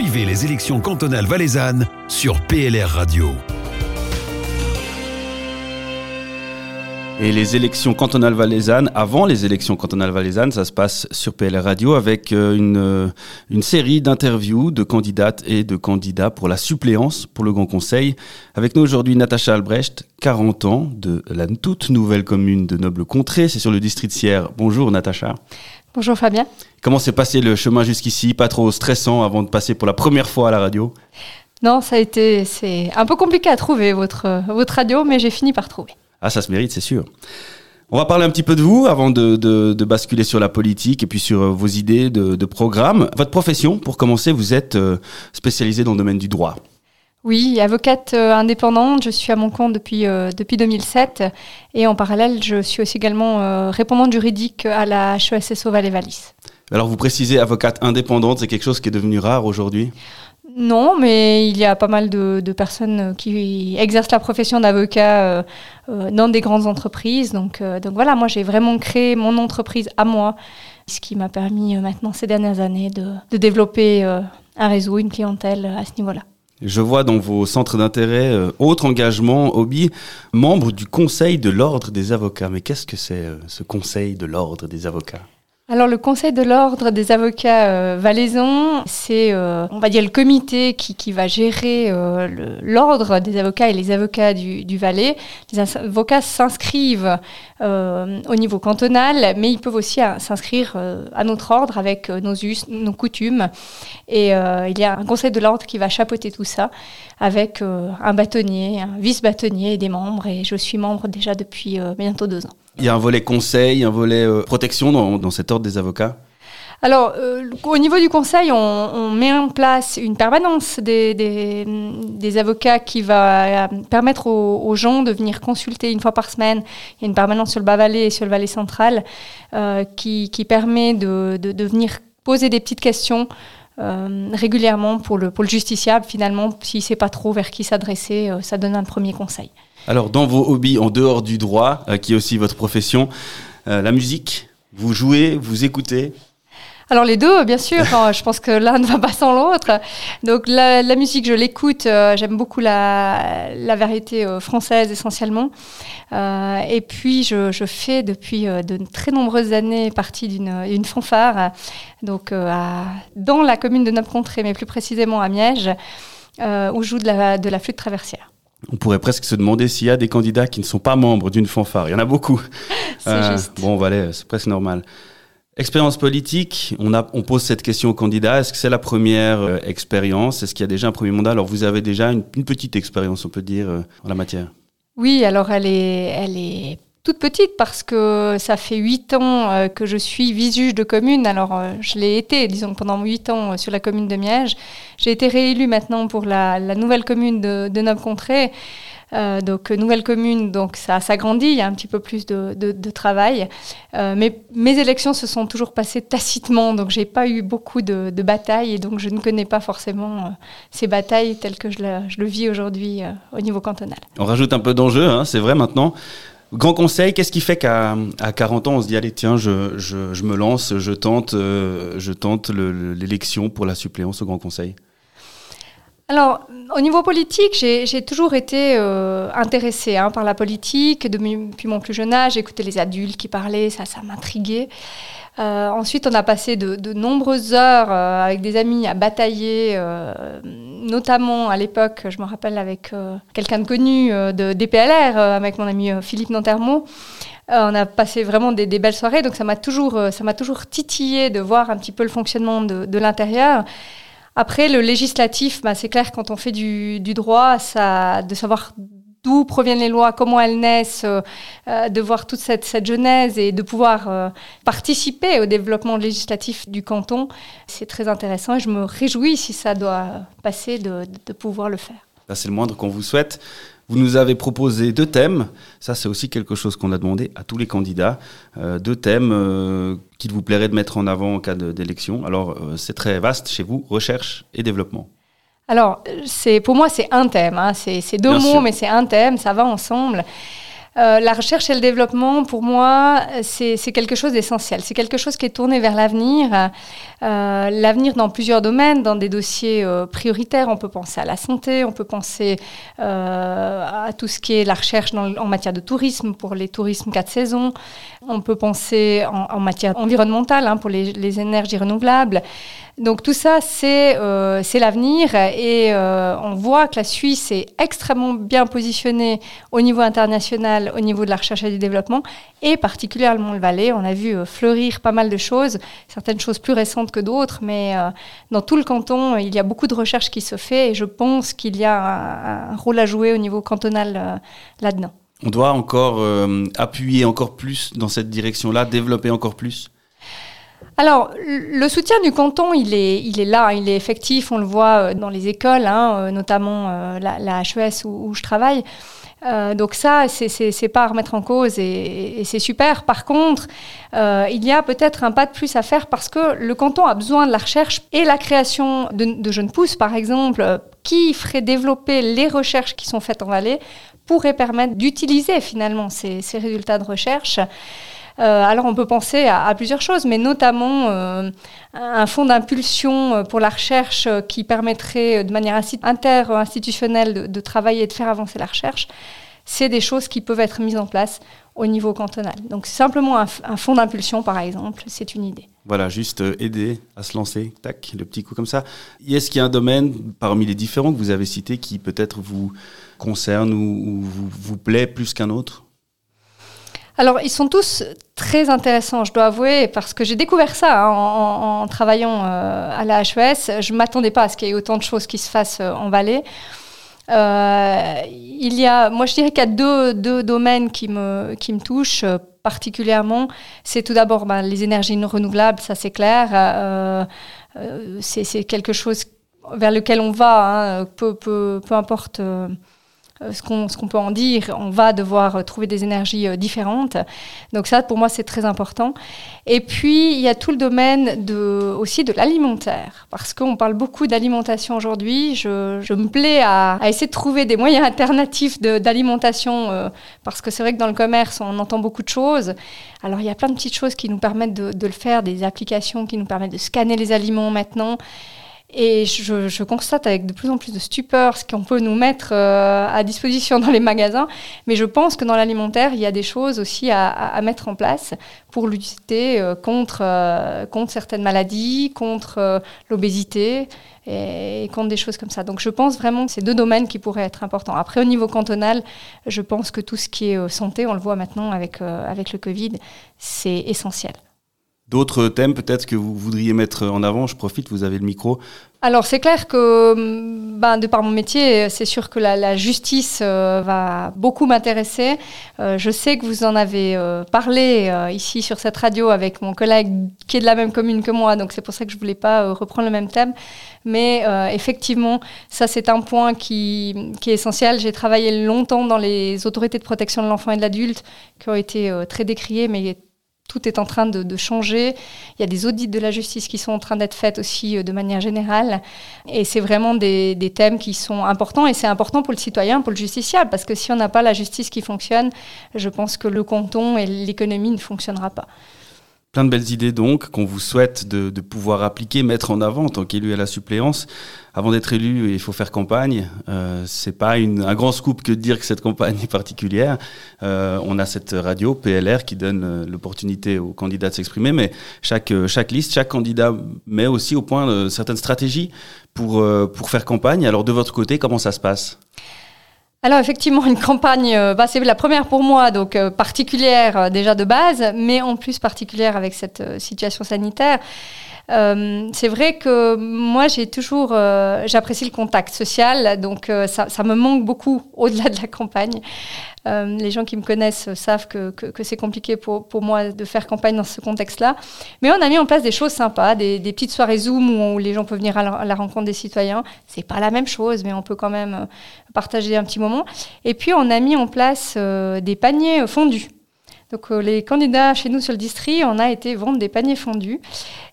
Suivez les élections cantonales valaisannes sur PLR Radio. Et les élections cantonales valaisannes, avant les élections cantonales valaisannes, ça se passe sur PLR Radio avec euh, une, euh, une série d'interviews de candidates et de candidats pour la suppléance pour le Grand Conseil. Avec nous aujourd'hui Natacha Albrecht, 40 ans, de la toute nouvelle commune de Noble-Contrée, c'est sur le district Sierre. Bonjour Natacha. Bonjour Fabien. Comment s'est passé le chemin jusqu'ici? Pas trop stressant avant de passer pour la première fois à la radio? Non, ça a été, c'est un peu compliqué à trouver votre, votre radio, mais j'ai fini par trouver. Ah, ça se mérite, c'est sûr. On va parler un petit peu de vous avant de, de, de, basculer sur la politique et puis sur euh, vos idées de, de programme. Votre profession, pour commencer, vous êtes euh, spécialisée dans le domaine du droit. Oui, avocate euh, indépendante, je suis à mon compte depuis, euh, depuis 2007 et en parallèle, je suis aussi également euh, répondante juridique à la HESSO Valais-Valis. Alors vous précisez avocate indépendante, c'est quelque chose qui est devenu rare aujourd'hui? Non, mais il y a pas mal de, de personnes qui exercent la profession d'avocat euh, dans des grandes entreprises. Donc, donc voilà, moi j'ai vraiment créé mon entreprise à moi, ce qui m'a permis maintenant ces dernières années de, de développer un réseau, une clientèle à ce niveau-là. Je vois dans vos centres d'intérêt, euh, autre engagement, hobby, membre du Conseil de l'Ordre des avocats. Mais qu'est-ce que c'est euh, ce Conseil de l'Ordre des avocats? Alors le Conseil de l'ordre des avocats euh, c'est euh, on va dire le comité qui, va gérer euh, l'ordre des avocats et les avocats du, du Valais. Les avocats s'inscrivent euh, au niveau cantonal, mais ils peuvent aussi s'inscrire à notre ordre avec nos us, nos coutumes. Et il y a un Conseil de l'ordre qui va chapeauter tout ça avec un bâtonnier, un vice-bâtonnier et des membres. Et je suis membre déjà depuis bientôt deux ans. Il y a un volet conseil, un volet euh, protection dans, dans, cet ordre des avocats? Alors, euh, au niveau du conseil, on, met en place une permanence des, avocats qui va permettre aux, gens de venir consulter une fois par semaine. Il y a une permanence sur le Bas-Valais et sur le Valais central euh, qui, permet de, venir poser des petites questions euh, régulièrement pour le, pour le justiciable. Finalement, s'il ne sait pas trop vers qui s'adresser, ça donne un premier conseil. Alors, dans vos hobbies en dehors du droit, euh, qui est aussi votre profession, euh, la musique, vous jouez, vous écoutez alors les deux, bien sûr. je pense que l'un ne va pas sans l'autre. Donc la, musique, je l'écoute. Euh, J'aime beaucoup la, variété française essentiellement. Et puis je, fais depuis de très nombreuses années partie d'une fanfare. Donc dans la commune de Noble-Contrée, mais plus précisément à Miège, où je joue de la, de la flûte traversière. On pourrait presque se demander s'il y a des candidats qui ne sont pas membres d'une fanfare. Il y en a beaucoup. euh, juste. Bon, voilà, c'est presque normal. Expérience politique, on, a, on pose cette question aux candidats. Est-ce que c'est la première euh, expérience? Est-ce qu'il y a déjà un premier mandat? Alors, vous avez déjà une, une petite expérience, on peut dire, euh, en la matière. Oui, alors elle est, elle est toute petite parce que ça fait huit ans euh, que je suis vice-juge de commune. Alors, euh, je l'ai été, disons, pendant huit ans euh, sur la commune de Miège. J'ai été réélue maintenant pour la, nouvelle commune de, de Noble-Contrée. Donc nouvelle commune, donc ça s'agrandit, il y a un petit peu plus de, travail. Mais mes élections se sont toujours passées tacitement, donc j'ai pas eu beaucoup de, batailles et donc je ne connais pas forcément ces batailles telles que je le vis aujourd'hui au niveau cantonal. On rajoute un peu d'enjeu, hein, c'est vrai maintenant. Grand conseil, qu'est-ce qui fait qu'à à 40 ans, on se dit, allez, tiens, je, je, me lance, je tente, euh, je tente l'élection pour la suppléance au Grand Conseil? Alors, au niveau politique, j'ai toujours été euh, intéressée hein, par la politique. Depuis mon plus jeune âge, j'écoutais les adultes qui parlaient, ça, ça m'intriguait. Euh, ensuite, on a passé de, nombreuses heures euh, avec des amis à batailler, notamment à l'époque, je me rappelle avec quelqu'un de connu de DPLR, avec mon ami Philippe Nantermo. on a passé vraiment des, belles soirées, donc ça m'a toujours, ça toujours titillé de voir un petit peu le fonctionnement de l'intérieur. Après, le législatif, bah, c'est clair, quand on fait du, droit, de savoir d'où proviennent les lois, comment elles naissent, euh, de voir toute cette, cette, genèse et de pouvoir euh, participer au développement législatif du canton, c'est très intéressant et je me réjouis si ça doit passer de pouvoir le faire. C'est le moindre qu'on vous souhaite. Vous nous avez proposé deux thèmes. Ça, c'est aussi quelque chose qu'on a demandé à tous les candidats. Euh, deux thèmes euh, qu'il vous plairait de mettre en avant en cas d'élection. Alors, euh, c'est très vaste chez vous, recherche et développement. Alors, pour moi, c'est un thème. Hein. C'est deux Bien mots, sûr. mais c'est un thème. Ça va ensemble. Euh, la recherche et le développement, pour moi, c'est quelque chose d'essentiel. C'est quelque chose qui est tourné vers l'avenir. Euh, l'avenir dans plusieurs domaines, dans des dossiers euh, prioritaires. On peut penser à la santé, on peut penser à tout ce qui est la recherche en matière de tourisme, pour les tourismes quatre saisons. On peut penser en, matière environnementale, hein, pour les, énergies renouvelables. Donc tout ça, c'est l'avenir et on voit que la Suisse est extrêmement bien positionnée au niveau international, au niveau de la recherche et du développement, et particulièrement le Valais. On a vu euh, fleurir pas mal de choses, certaines choses plus récentes que d'autres, mais euh, dans tout le canton, il y a beaucoup de recherches qui se fait et je pense qu'il y a un, rôle à jouer au niveau cantonal euh, là-dedans. On doit encore appuyer encore plus dans cette direction-là, développer encore plus? Alors, le soutien du canton, il est, il est là, il est effectif, on le voit dans les écoles, hein, notamment la, HES où, je travaille. Donc ça, c'est pas à remettre en cause et, c'est super. Par contre, il y a peut-être un pas de plus à faire parce que le canton a besoin de la recherche et la création de, jeunes pousses, par exemple, qui ferait développer les recherches qui sont faites en vallée, pourrait permettre d'utiliser finalement ces résultats de recherche. Euh, alors on peut penser à, plusieurs choses, mais notamment euh, un fonds d'impulsion euh, pour la recherche qui permettrait de manière inter-institutionnelle de, travailler et de faire avancer la recherche. C'est des choses qui peuvent être mises en place au niveau cantonal. Donc simplement un, fonds d'impulsion, par exemple, c'est une idée. Voilà, juste aider à se lancer, tac, le petit coup comme ça. Est-ce qu'il y a un domaine parmi les différents que vous avez cités qui peut-être vous concerne ou, vous plaît plus qu'un autre? Alors, ils sont tous très intéressants, je dois avouer, parce que j'ai découvert ça hein, en, travaillant euh, à la HES. Je ne m'attendais pas à ce qu'il y ait autant de choses qui se fassent euh, en Valais. Euh, il y a, moi, je dirais qu'il y a deux, domaines qui me, touchent particulièrement. C'est tout d'abord ben, les énergies renouvelables, ça c'est clair. c'est quelque chose vers lequel on va, hein, peu, peu, peu, importe euh, ce qu'on peut en dire, on va devoir euh, trouver des énergies euh, différentes. Donc ça, pour moi, c'est très important. Et puis, il y a tout le domaine de, aussi de l'alimentaire, parce qu'on parle beaucoup d'alimentation aujourd'hui. Je, je, me plais à, à, essayer de trouver des moyens alternatifs d'alimentation, parce que c'est vrai que dans le commerce, on entend beaucoup de choses. Alors, il y a plein de petites choses qui nous permettent de, de le faire, des applications qui nous permettent de scanner les aliments maintenant. Et je, constate avec de plus en plus de stupeur ce qu'on peut nous mettre euh, à disposition dans les magasins. Mais je pense que dans l'alimentaire, il y a des choses aussi à, mettre en place pour lutter euh, contre, euh, contre certaines maladies, contre l'obésité et, contre des choses comme ça. Donc je pense vraiment que c'est deux domaines qui pourraient être importants. Après, au niveau cantonal, je pense que tout ce qui est santé, on le voit maintenant avec, avec le Covid, c'est essentiel. D'autres thèmes peut-être que vous voudriez mettre en avant? Je profite, vous avez le micro. Alors c'est clair que ben, de par mon métier, c'est sûr que la, justice euh, va beaucoup m'intéresser. Euh, je sais que vous en avez euh, parlé ici sur cette radio avec mon collègue qui est de la même commune que moi, donc c'est pour ça que je voulais pas reprendre le même thème. Mais effectivement, ça c'est un point qui, qui est essentiel. J'ai travaillé longtemps dans les autorités de protection de l'enfant et de l'adulte qui ont été très décriées, mais tout est en train de, changer. Il y a des audits de la justice qui sont en train d'être faits aussi euh, de manière générale. Et c'est vraiment des, des, thèmes qui sont importants. Et c'est important pour le citoyen, pour le justiciable, parce que si on n'a pas la justice qui fonctionne, je pense que le canton et l'économie ne fonctionnera pas. Plein de belles idées donc qu'on vous souhaite de, de, pouvoir appliquer, mettre en avant en tant qu'élu à la suppléance. Avant d'être élu, il faut faire campagne. Euh, c'est pas une, un grand scoop que de dire que cette campagne est particulière. Euh, on a cette radio PLR qui donne euh, l'opportunité aux candidats de s'exprimer, mais chaque chaque liste, chaque candidat met aussi au point euh, certaines stratégies pour pour faire campagne. Alors de votre côté, comment ça se passe? Alors effectivement, une campagne, euh, bah, c'est la première pour moi, donc euh, particulière euh, déjà de base, mais en plus particulière avec cette situation sanitaire. C'est vrai que moi, j'ai toujours, j'apprécie le contact social, donc ça, ça, me manque beaucoup au-delà de la campagne. Euh, les gens qui me connaissent savent que, que, c'est compliqué pour, pour, moi de faire campagne dans ce contexte-là. Mais on a mis en place des choses sympas, des, petites soirées Zoom où, les gens peuvent venir à la, rencontre des citoyens. C'est pas la même chose, mais on peut quand même euh, partager un petit moment. Et puis on a mis en place euh, des paniers fondus. Donc euh, les candidats chez nous sur le district, on a été vendre des paniers fondus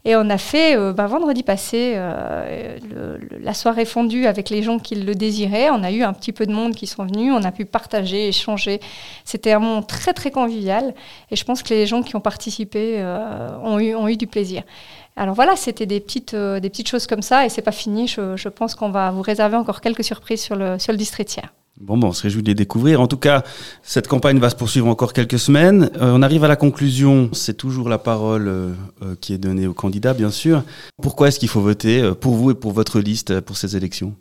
et on a fait euh, ben, vendredi passé euh, la soirée fondue avec les gens qui le désiraient. On a eu un petit peu de monde qui sont venus, on a pu partager, échanger. C'était un moment très très convivial et je pense que les gens qui ont participé ont, eu, ont eu du plaisir. Alors voilà, c'était des petites, des petites choses comme ça et c'est pas fini. Je, je pense qu'on va vous réserver encore quelques surprises sur le, sur le district tiers. Bon, bon, on se réjouit de les découvrir. En tout cas, cette campagne va se poursuivre encore quelques semaines. Euh, on arrive à la conclusion. C'est toujours la parole euh, euh, qui est donnée aux candidats, bien sûr. Pourquoi est-ce qu'il faut voter pour vous et pour votre liste pour ces élections?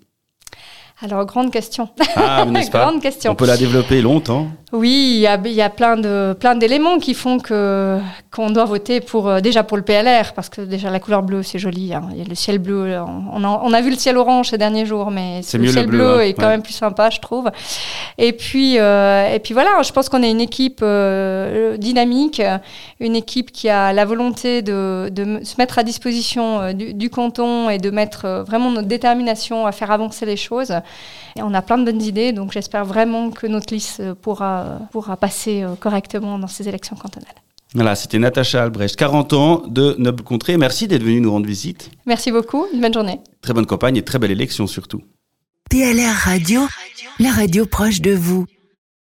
Alors, grande question. Ah, n'est-ce pas? Grande question. On peut la développer longtemps. Oui, il y a, y a, plein de plein d'éléments qui font que qu'on doit voter pour euh, déjà pour le PLR parce que déjà la couleur bleue c'est joli. Hein. Il y a le ciel bleu. On a, on a, vu le ciel orange ces derniers jours, mais c'est le ciel bleu, hein. est quand même plus sympa, je trouve. Et puis euh, et puis voilà, je pense qu'on est une équipe euh, dynamique, une équipe qui a la volonté de, de se mettre à disposition du, du, canton et de mettre vraiment notre détermination à faire avancer les choses. Et on a plein de bonnes idées, donc j'espère vraiment que notre liste pourra, pourra passer euh, correctement dans ces élections cantonales. Voilà, c'était Natacha Albrecht, 40 ans de Noble Contrée. Merci d'être venue nous rendre visite. Merci beaucoup, une bonne journée. Très bonne campagne et très belle élection surtout. TLR Radio, la radio proche de vous.